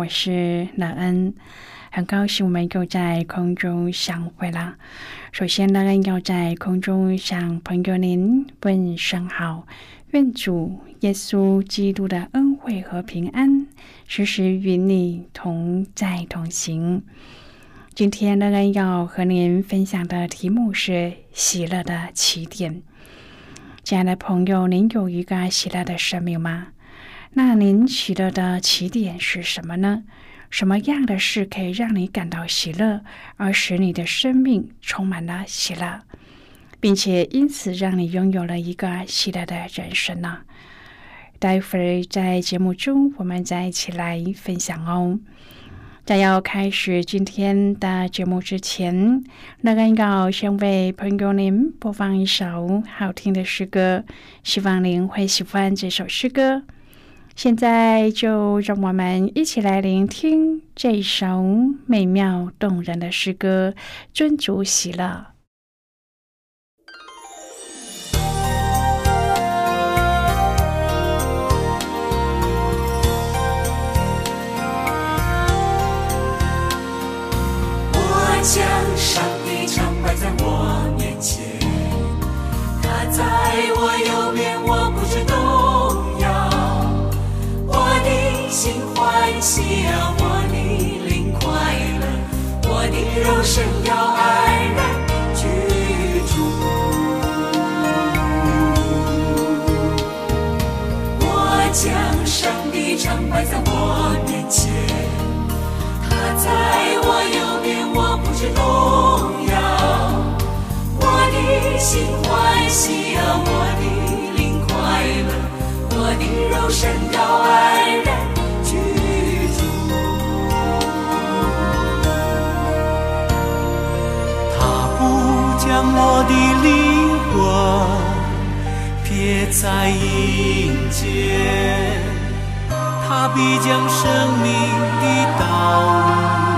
我是乐恩，很高兴我们又在空中相会了。首先，乐恩要在空中向朋友您问声好，愿主耶稣基督的恩惠和平安时时与你同在同行。今天，乐恩要和您分享的题目是喜乐的起点。亲爱的朋友，您有一个喜乐的生命吗？那您喜乐的起点是什么呢？什么样的事可以让你感到喜乐，而使你的生命充满了喜乐，并且因此让你拥有了一个喜乐的人生呢？待会儿在节目中，我们再一起来分享哦。在要开始今天的节目之前，那个要先为朋友您播放一首好听的诗歌，希望您会喜欢这首诗歌。现在就让我们一起来聆听这首美妙动人的诗歌《尊主喜乐》。肉身要安然居住。我将上帝常摆在我面前，他在我右边，我不知动摇。我的心欢喜啊，我的灵快乐，我的肉身我的灵魂别再迎接，它必将生命的道路。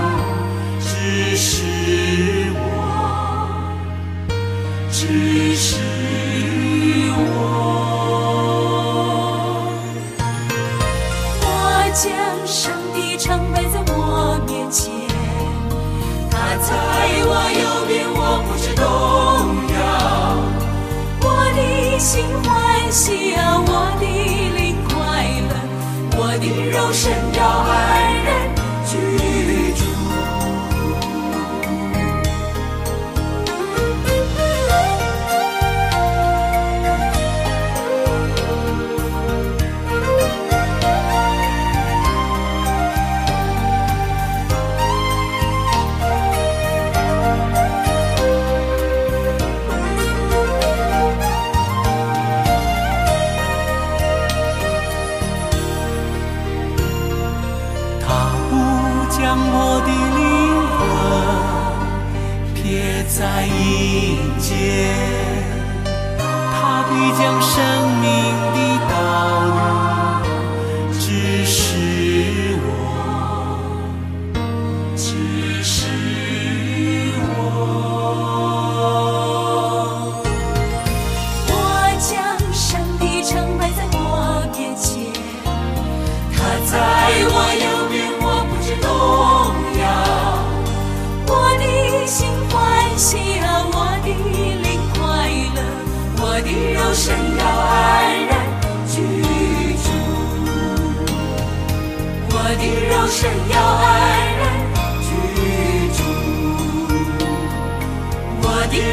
心欢喜啊，我的灵快乐，我的肉身要安然居住。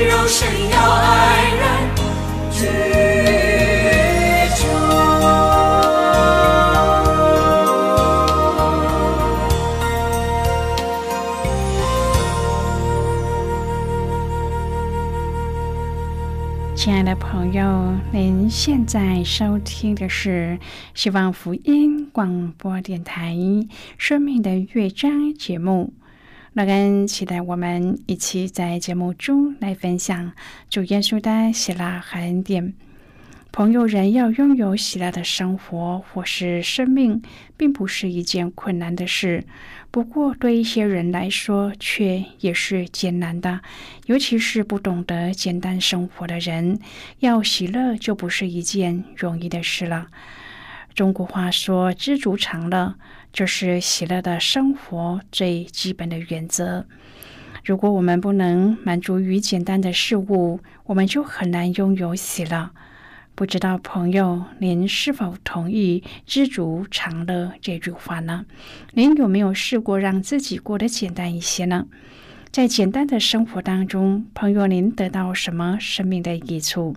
的肉身要安然居住。亲爱的朋友，您现在收听的是希望福音广播电台《生命的乐章》节目。乐恩期待我们一起在节目中来分享主耶稣的喜乐和恩典。朋友，人要拥有喜乐的生活或是生命，并不是一件困难的事。不过，对一些人来说，却也是艰难的。尤其是不懂得简单生活的人，要喜乐就不是一件容易的事了。中国话说：“知足常乐”，就是喜乐的生活最基本的原则。如果我们不能满足于简单的事物，我们就很难拥有喜乐。不知道朋友，您是否同意“知足常乐”这句话呢？您有没有试过让自己过得简单一些呢？在简单的生活当中，朋友，您得到什么生命的益处？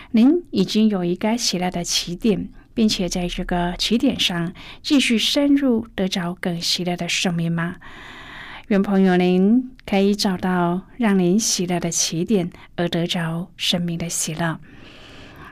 您已经有一个喜乐的起点，并且在这个起点上继续深入，得着更喜乐的生命吗？愿朋友您可以找到让您喜乐的起点，而得着生命的喜乐。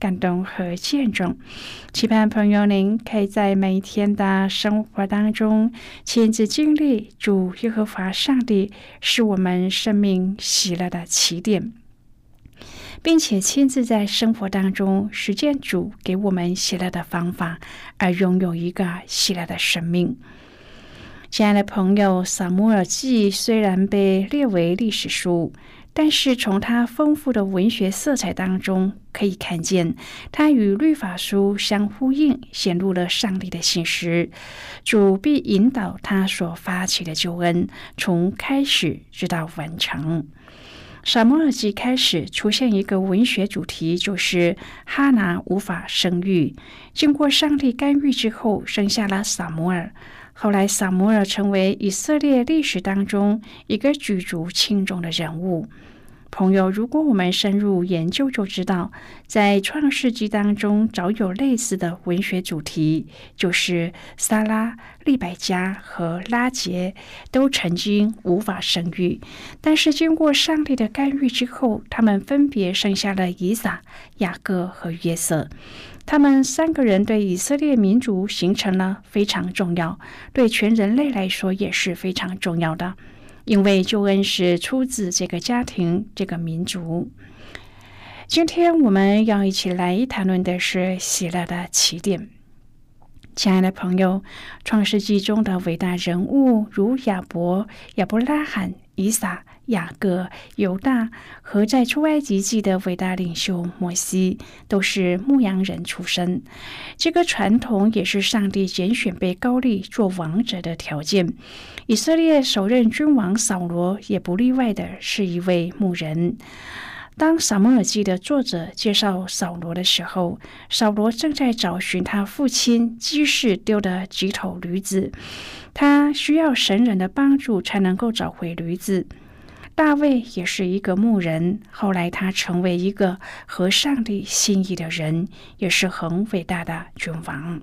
感动和见证，期盼朋友您可以在每一天的生活当中亲自经历主耶和华上帝是我们生命喜乐的起点，并且亲自在生活当中实践主给我们喜乐的方法，而拥有一个喜乐的生命。亲爱的朋友，《撒母耳记》虽然被列为历史书。但是从他丰富的文学色彩当中，可以看见他与律法书相呼应，显露了上帝的信实。主必引导他所发起的救恩，从开始直到完成。撒摩尔记开始出现一个文学主题，就是哈拿无法生育，经过上帝干预之后，生下了撒摩尔。后来，萨摩尔成为以色列历史当中一个举足轻重的人物。朋友，如果我们深入研究，就知道，在创世纪当中早有类似的文学主题，就是撒拉、利百加和拉杰都曾经无法生育，但是经过上帝的干预之后，他们分别生下了以撒、雅各和约瑟。他们三个人对以色列民族形成了非常重要，对全人类来说也是非常重要的。因为救恩是出自这个家庭、这个民族。今天我们要一起来谈论的是喜乐的起点。亲爱的朋友，《创世纪》中的伟大人物如亚伯、亚伯拉罕、以撒。雅各、犹大和在出埃及记的伟大领袖摩西都是牧羊人出身。这个传统也是上帝拣选被高利做王者的条件。以色列首任君王扫罗也不例外的是一位牧人。当撒母耳记的作者介绍扫罗的时候，扫罗正在找寻他父亲基士丢的几头驴子，他需要神人的帮助才能够找回驴子。大卫也是一个牧人，后来他成为一个合上帝心意的人，也是很伟大的君王。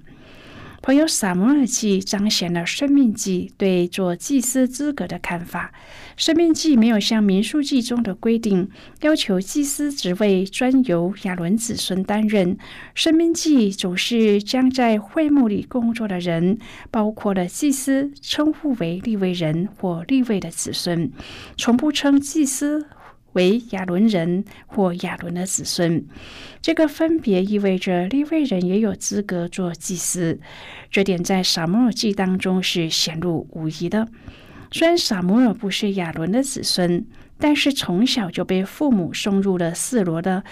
朋友，撒摩尔记彰显了生命记对做祭司资格的看法。生命记没有像民数记中的规定，要求祭司职位专由亚伦子孙担任。生命记总是将在会幕里工作的人，包括了祭司，称呼为立位人或立位的子孙，从不称祭司。为亚伦人或亚伦的子孙，这个分别意味着利未人也有资格做祭司。这点在撒母耳记当中是显露无疑的。虽然撒母耳不是亚伦的子孙，但是从小就被父母送入了四罗的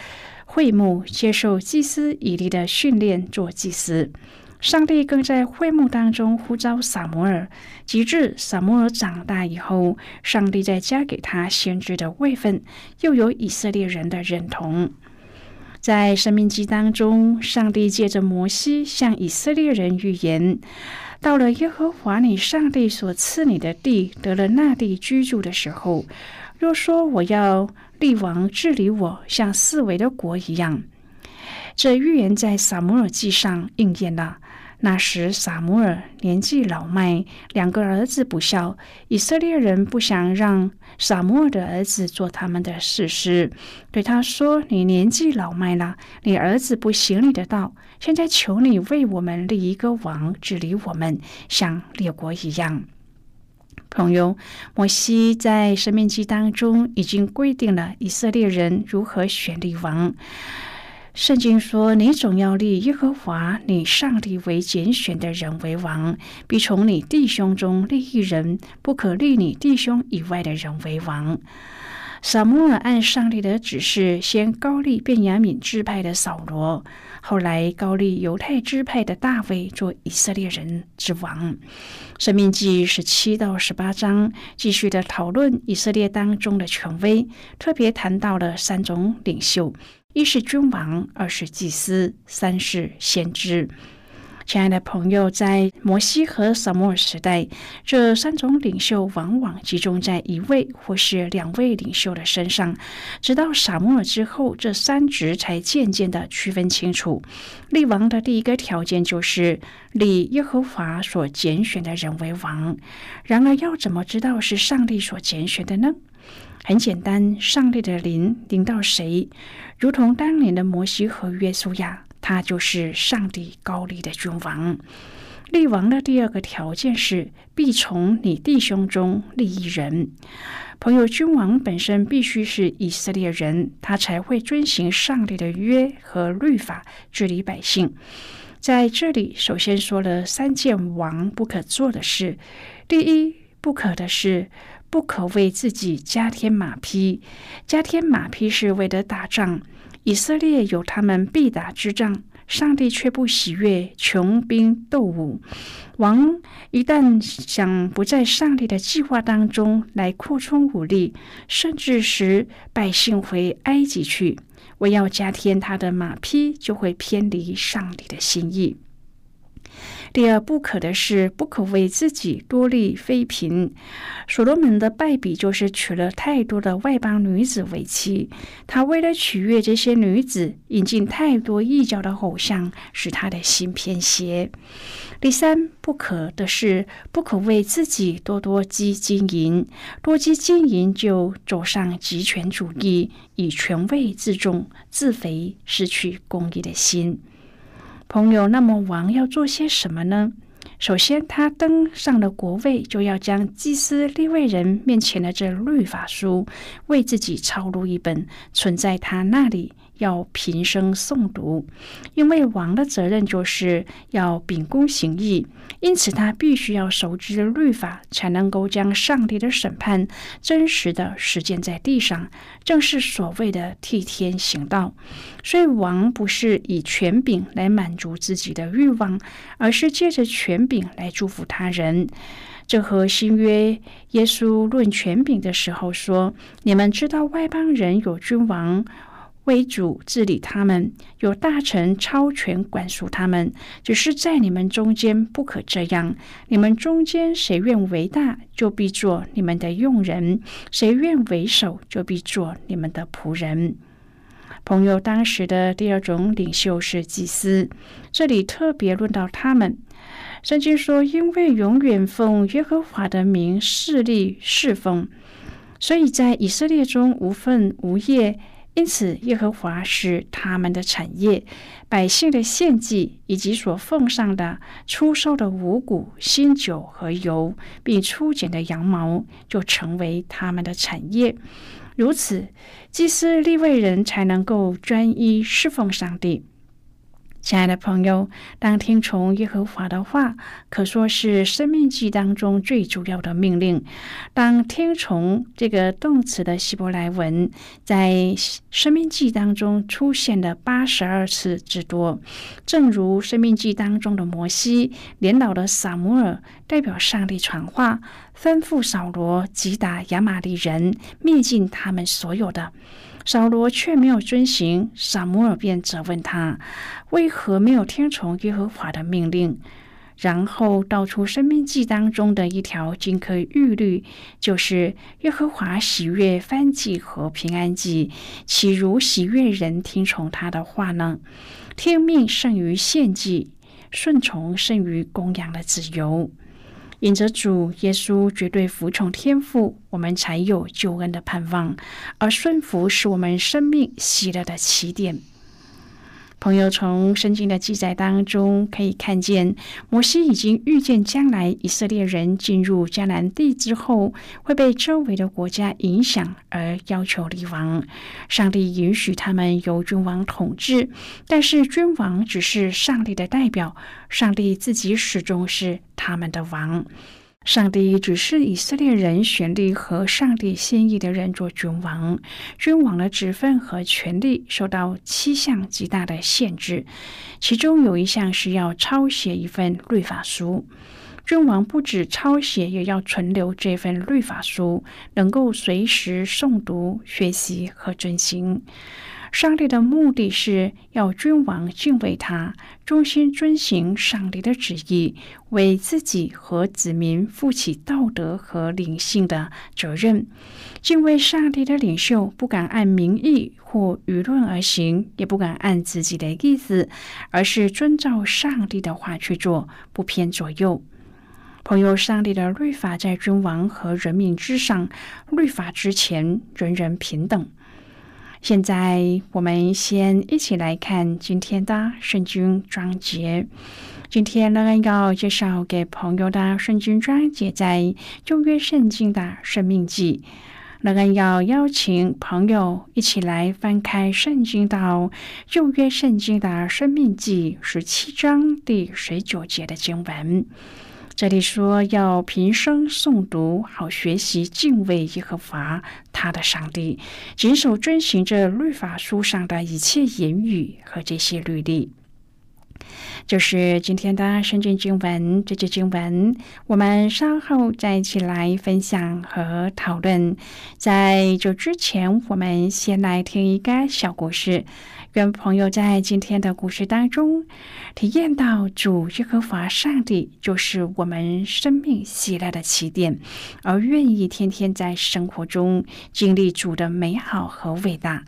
会幕，接受祭司以利的训练，做祭司。上帝更在会幕当中呼召撒摩尔，及至撒摩尔长大以后，上帝再加给他先知的位分，又有以色列人的认同。在生命记当中，上帝借着摩西向以色列人预言：到了耶和华你上帝所赐你的地，得了那地居住的时候，若说我要立王治理我，像四维的国一样，这预言在撒摩尔记上应验了。那时，撒母耳年纪老迈，两个儿子不孝。以色列人不想让撒母耳的儿子做他们的士师，对他说：“你年纪老迈了，你儿子不行你的道。现在求你为我们立一个王，治理我们，像列国一样。”朋友，摩西在《生命记》当中已经规定了以色列人如何选立王。圣经说：“你总要立耶和华你上帝为拣选的人为王，必从你弟兄中立一人，不可立你弟兄以外的人为王。”撒母耳按上帝的指示，先高立便雅悯支派的扫罗，后来高立犹太支派的大卫做以色列人之王。生命记十七到十八章继续的讨论以色列当中的权威，特别谈到了三种领袖。一是君王，二是祭司，三是先知。亲爱的朋友，在摩西和撒摩尔时代，这三种领袖往往集中在一位或是两位领袖的身上。直到撒摩尔之后，这三职才渐渐的区分清楚。立王的第一个条件就是立耶和华所拣选的人为王。然而，要怎么知道是上帝所拣选的呢？很简单，上帝的灵领到谁，如同当年的摩西和约书亚，他就是上帝高立的君王。立王的第二个条件是，必从你弟兄中立一人。朋友，君王本身必须是以色列人，他才会遵行上帝的约和律法，治理百姓。在这里，首先说了三件王不可做的事。第一，不可的是。不可为自己加添马匹，加添马匹是为了打仗。以色列有他们必打之仗，上帝却不喜悦穷兵斗武。王一旦想不在上帝的计划当中来扩充武力，甚至使百姓回埃及去，我要加添他的马匹，就会偏离上帝的心意。第二不可的是，不可为自己多立妃嫔。所罗门的败笔就是娶了太多的外邦女子为妻。他为了取悦这些女子，引进太多异教的偶像，使他的心偏邪。第三不可的是，不可为自己多多积金银。多积金银就走上极权主义，以权位自重、自肥，失去公义的心。朋友，那么王要做些什么呢？首先，他登上了国位，就要将祭司立位人面前的这律法书为自己抄录一本，存在他那里。要平生诵读，因为王的责任就是要秉公行义，因此他必须要熟知律法，才能够将上帝的审判真实的实践在地上，正是所谓的替天行道。所以，王不是以权柄来满足自己的欲望，而是借着权柄来祝福他人。这和新约耶稣论权柄的时候说：“你们知道外邦人有君王。”为主治理他们，有大臣超权管束他们。只是在你们中间不可这样。你们中间谁愿为大，就必做你们的用人；谁愿为首，就必做你们的仆人。朋友，当时的第二种领袖是祭司，这里特别论到他们。圣经说：“因为永远奉耶和华的名势力侍奉，所以在以色列中无份无业。因此，耶和华是他们的产业，百姓的献祭以及所奉上的出售的五谷、新酒和油，并出剪的羊毛，就成为他们的产业。如此，祭司立位人才能够专一侍奉上帝。”亲爱的朋友，当听从耶和华的话，可说是生命记当中最主要的命令。当听从这个动词的希伯来文，在生命记当中出现了八十二次之多，正如生命记当中的摩西、年老的撒母耳代表上帝传话，吩咐扫罗击打亚玛利人，灭尽他们所有的。扫罗却没有遵行，撒母耳便责问他：为何没有听从耶和华的命令？然后道出生命记当中的一条金科玉律，就是耶和华喜悦翻祭和平安祭，岂如喜悦人听从他的话呢？听命胜于献祭，顺从胜于供养的自由。引着主耶稣绝对服从天父，我们才有救恩的盼望，而顺服是我们生命喜乐的起点。朋友从圣经的记载当中可以看见，摩西已经预见将来以色列人进入迦南地之后，会被周围的国家影响，而要求立王。上帝允许他们由君王统治，但是君王只是上帝的代表，上帝自己始终是他们的王。上帝只是以色列人选立和上帝心意的人做君王，君王的职分和权力受到七项极大的限制，其中有一项是要抄写一份律法书。君王不止抄写，也要存留这份律法书，能够随时诵读、学习和遵行。上帝的目的是要君王敬畏他，忠心遵行上帝的旨意，为自己和子民负起道德和灵性的责任。敬畏上帝的领袖不敢按民意或舆论而行，也不敢按自己的意思，而是遵照上帝的话去做，不偏左右。朋友，上帝的律法在君王和人民之上，律法之前人人平等。现在我们先一起来看今天的圣经章节。今天呢，要介绍给朋友的圣经章节在旧约圣经的生命记。那个要邀请朋友一起来翻开圣经到旧约圣经的生命记十七章第十九节的经文。这里说要平生诵读，好学习敬畏耶和华他的上帝，谨守遵循着律法书上的一切言语和这些律例。就是今天的圣经经文，这节经文我们稍后再一起来分享和讨论。在这之前，我们先来听一个小故事。愿朋友在今天的故事当中体验到主耶和华上帝就是我们生命喜乐的起点，而愿意天天在生活中经历主的美好和伟大。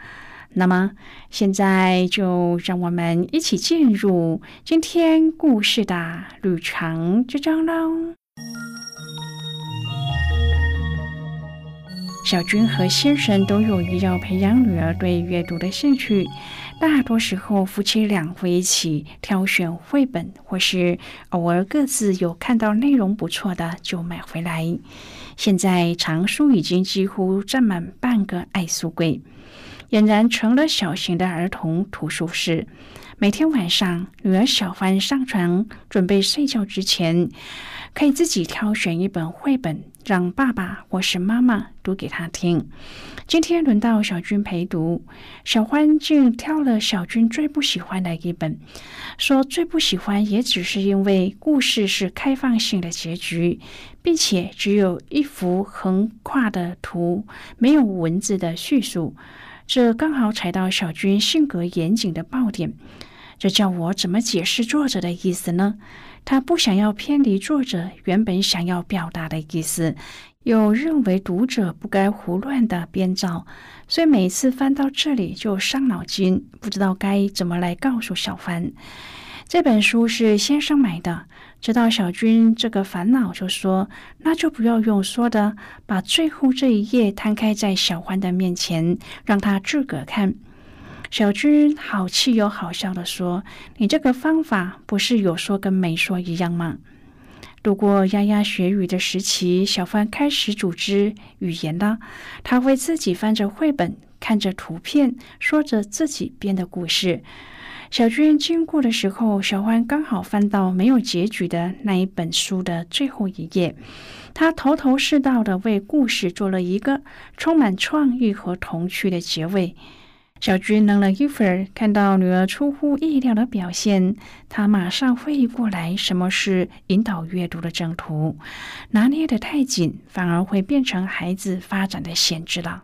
那么，现在就让我们一起进入今天故事的旅程之中喽。小军和先生都有意要培养女儿对阅读的兴趣。大多时候，夫妻俩会一起挑选绘本，或是偶尔各自有看到内容不错的就买回来。现在藏书已经几乎占满半个爱书柜，俨然成了小型的儿童图书室。每天晚上，女儿小欢上床准备睡觉之前，可以自己挑选一本绘本，让爸爸或是妈妈读给她听。今天轮到小军陪读，小欢竟挑了小军最不喜欢的一本，说最不喜欢也只是因为故事是开放性的结局，并且只有一幅横跨的图，没有文字的叙述，这刚好踩到小军性格严谨的爆点。这叫我怎么解释作者的意思呢？他不想要偏离作者原本想要表达的意思。又认为读者不该胡乱的编造，所以每次翻到这里就伤脑筋，不知道该怎么来告诉小凡。这本书是先生买的，知道小军这个烦恼，就说：“那就不要用说的，把最后这一页摊开在小欢的面前，让他自个看。”小军好气又好笑的说：“你这个方法不是有说跟没说一样吗？”度过牙牙学语的时期，小欢开始组织语言了。他会自己翻着绘本，看着图片，说着自己编的故事。小娟经过的时候，小欢刚好翻到没有结局的那一本书的最后一页。他头头是道的为故事做了一个充满创意和童趣的结尾。小军愣了一会儿，看到女儿出乎意料的表现，他马上会意过来，什么是引导阅读的正途。拿捏的太紧，反而会变成孩子发展的限制了。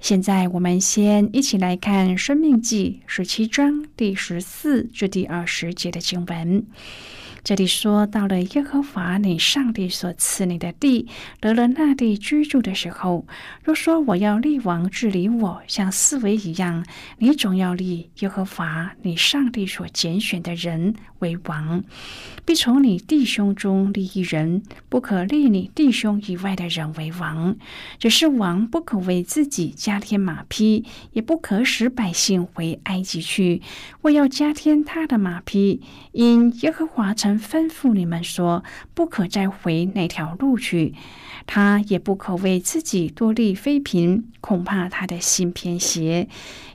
现在，我们先一起来看《生命记》十七章第十四至第二十节的经文。这里说到了耶和华你上帝所赐你的地，得了那地居住的时候，若说我要立王治理我，像四维一样，你总要立耶和华你上帝所拣选的人为王，必从你弟兄中立一人，不可立你弟兄以外的人为王。只是王不可为自己加添马匹，也不可使百姓回埃及去，我要加添他的马匹，因耶和华曾。吩咐你们说，不可再回那条路去。他也不可为自己多立妃嫔，恐怕他的心偏邪；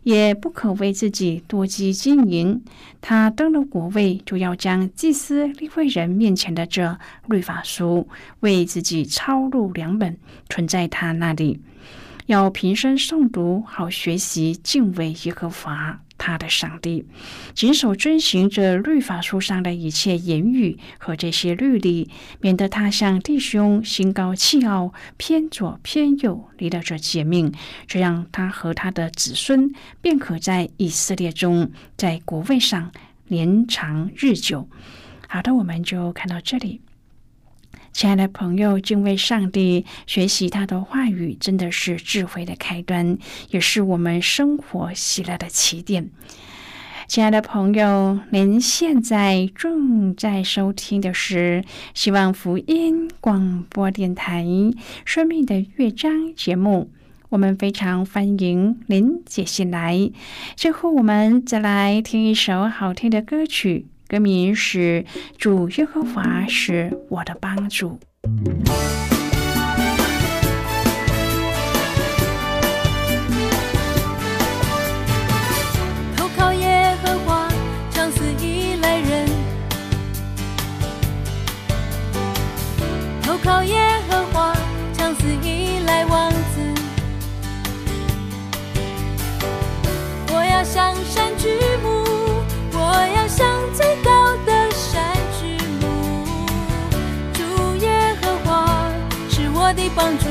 也不可为自己多积金银。他登了国位，就要将祭司立会人面前的这律法书，为自己抄录两本，存在他那里，要平生诵读，好学习敬畏耶和华。他的上帝，谨守遵行着律法书上的一切言语和这些律例，免得他向弟兄心高气傲，偏左偏右，离了这诫命，这样他和他的子孙便可在以色列中，在国位上年长日久。好的，我们就看到这里。亲爱的朋友，敬畏上帝，学习他的话语，真的是智慧的开端，也是我们生活喜乐的起点。亲爱的朋友，您现在正在收听的是希望福音广播电台《生命的乐章》节目，我们非常欢迎您接进来。最后，我们再来听一首好听的歌曲。歌名是“主耶和华是我的帮助”。投靠耶和华，常似依赖人；投靠耶和帮助。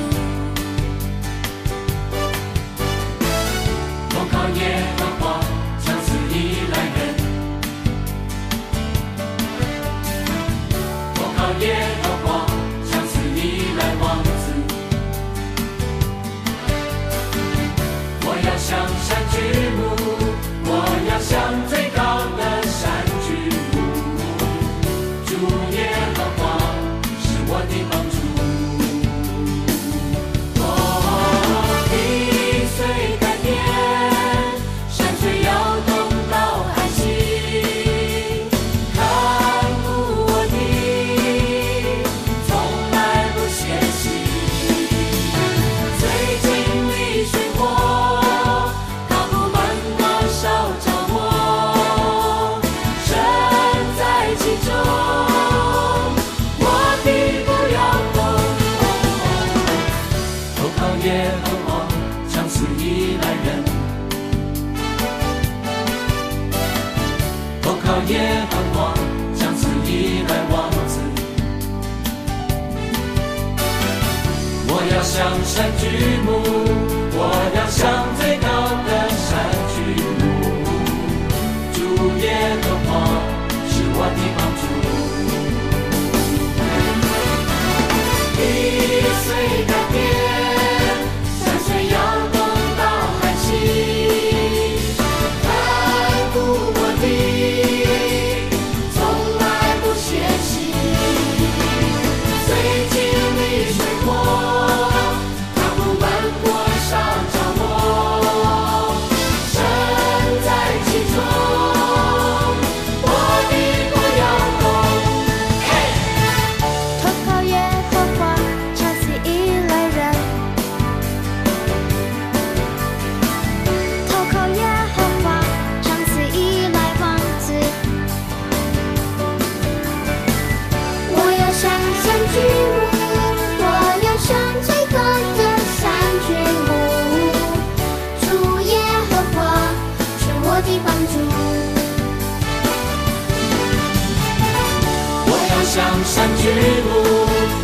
向山举目，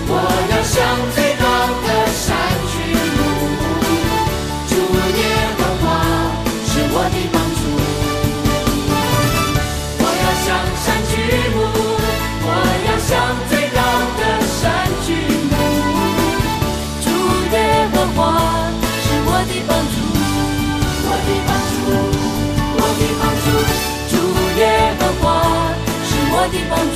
我要向最高的山举目。主耶和华是我的帮助。我要向山举目，我要向最高的山举目。主耶和华是我的帮助，我的帮助，我的帮助。主耶和华是我的帮助。